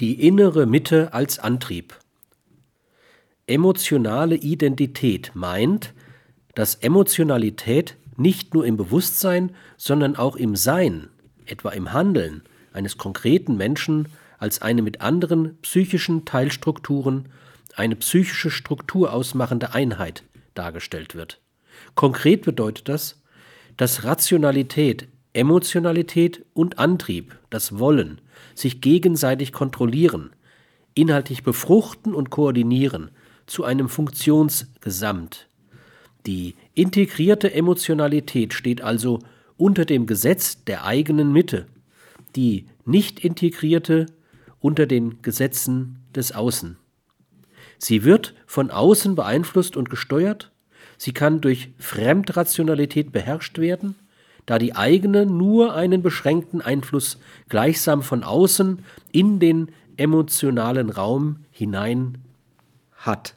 Die innere Mitte als Antrieb. Emotionale Identität meint, dass Emotionalität nicht nur im Bewusstsein, sondern auch im Sein, etwa im Handeln eines konkreten Menschen als eine mit anderen psychischen Teilstrukturen eine psychische Struktur ausmachende Einheit dargestellt wird. Konkret bedeutet das, dass Rationalität, Emotionalität und Antrieb, das Wollen, sich gegenseitig kontrollieren, inhaltlich befruchten und koordinieren zu einem Funktionsgesamt. Die integrierte Emotionalität steht also unter dem Gesetz der eigenen Mitte, die nicht integrierte unter den Gesetzen des Außen. Sie wird von außen beeinflusst und gesteuert, sie kann durch Fremdrationalität beherrscht werden, da die eigene nur einen beschränkten Einfluss gleichsam von außen in den emotionalen Raum hinein hat.